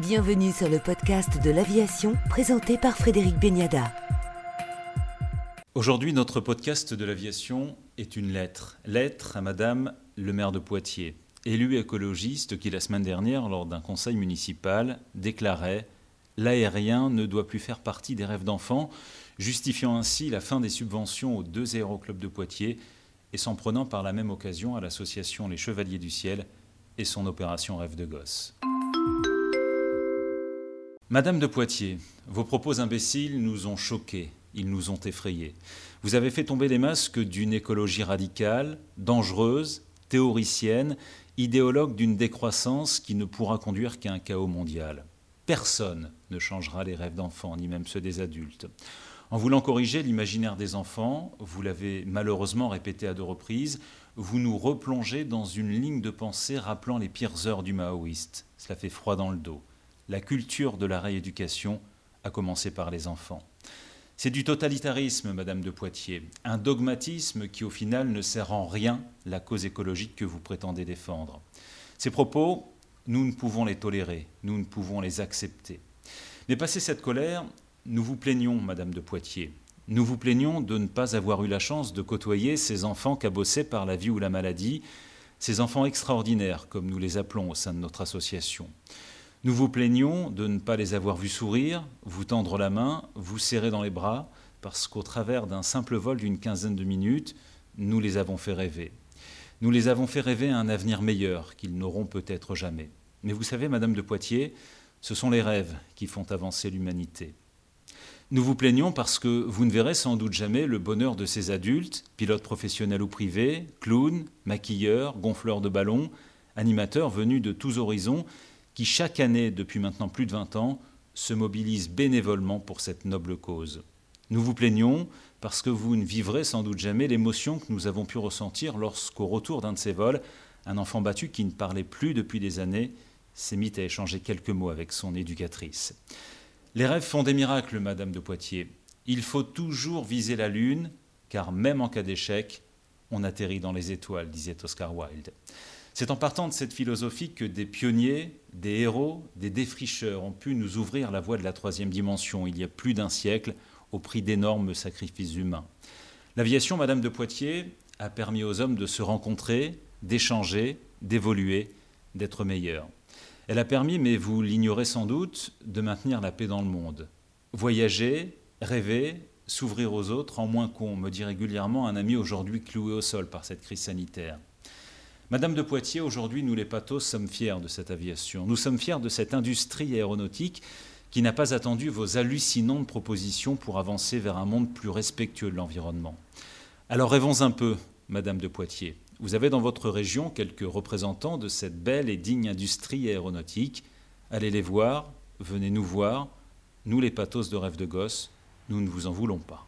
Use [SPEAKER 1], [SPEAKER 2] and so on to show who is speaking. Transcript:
[SPEAKER 1] Bienvenue sur le podcast de l'aviation présenté par Frédéric Beniada.
[SPEAKER 2] Aujourd'hui, notre podcast de l'aviation est une lettre. Lettre à Madame le maire de Poitiers, élu écologiste qui la semaine dernière, lors d'un conseil municipal, déclarait L'aérien ne doit plus faire partie des rêves d'enfants, justifiant ainsi la fin des subventions aux deux aéroclubs de Poitiers et s'en prenant par la même occasion à l'association Les Chevaliers du Ciel et son opération Rêve de gosse. Madame de Poitiers, vos propos imbéciles nous ont choqués, ils nous ont effrayés. Vous avez fait tomber les masques d'une écologie radicale, dangereuse, théoricienne, idéologue d'une décroissance qui ne pourra conduire qu'à un chaos mondial. Personne ne changera les rêves d'enfants, ni même ceux des adultes. En voulant corriger l'imaginaire des enfants, vous l'avez malheureusement répété à deux reprises, vous nous replongez dans une ligne de pensée rappelant les pires heures du maoïste. Cela fait froid dans le dos. La culture de la rééducation a commencé par les enfants. C'est du totalitarisme, Madame de Poitiers, un dogmatisme qui au final ne sert en rien la cause écologique que vous prétendez défendre. Ces propos, nous ne pouvons les tolérer, nous ne pouvons les accepter. Mais passé cette colère, nous vous plaignons, Madame de Poitiers. Nous vous plaignons de ne pas avoir eu la chance de côtoyer ces enfants cabossés par la vie ou la maladie, ces enfants extraordinaires, comme nous les appelons au sein de notre association. Nous vous plaignons de ne pas les avoir vus sourire, vous tendre la main, vous serrer dans les bras, parce qu'au travers d'un simple vol d'une quinzaine de minutes, nous les avons fait rêver. Nous les avons fait rêver à un avenir meilleur qu'ils n'auront peut-être jamais. Mais vous savez, Madame de Poitiers, ce sont les rêves qui font avancer l'humanité. Nous vous plaignons parce que vous ne verrez sans doute jamais le bonheur de ces adultes, pilotes professionnels ou privés, clowns, maquilleurs, gonfleurs de ballons, animateurs venus de tous horizons, qui chaque année, depuis maintenant plus de 20 ans, se mobilisent bénévolement pour cette noble cause. Nous vous plaignons parce que vous ne vivrez sans doute jamais l'émotion que nous avons pu ressentir lorsqu'au retour d'un de ces vols, un enfant battu qui ne parlait plus depuis des années s'est mis à échanger quelques mots avec son éducatrice. Les rêves font des miracles, Madame de Poitiers. Il faut toujours viser la Lune, car même en cas d'échec, on atterrit dans les étoiles, disait Oscar Wilde. C'est en partant de cette philosophie que des pionniers, des héros, des défricheurs ont pu nous ouvrir la voie de la troisième dimension il y a plus d'un siècle, au prix d'énormes sacrifices humains. L'aviation, Madame de Poitiers, a permis aux hommes de se rencontrer, d'échanger, d'évoluer, d'être meilleurs. Elle a permis, mais vous l'ignorez sans doute, de maintenir la paix dans le monde. Voyager, rêver, s'ouvrir aux autres, en moins qu'on, me dit régulièrement un ami aujourd'hui cloué au sol par cette crise sanitaire. Madame de Poitiers, aujourd'hui, nous les pathos sommes fiers de cette aviation. Nous sommes fiers de cette industrie aéronautique qui n'a pas attendu vos hallucinantes propositions pour avancer vers un monde plus respectueux de l'environnement. Alors rêvons un peu, Madame de Poitiers. Vous avez dans votre région quelques représentants de cette belle et digne industrie aéronautique. Allez les voir, venez nous voir. Nous, les pathos de rêve de gosse, nous ne vous en voulons pas.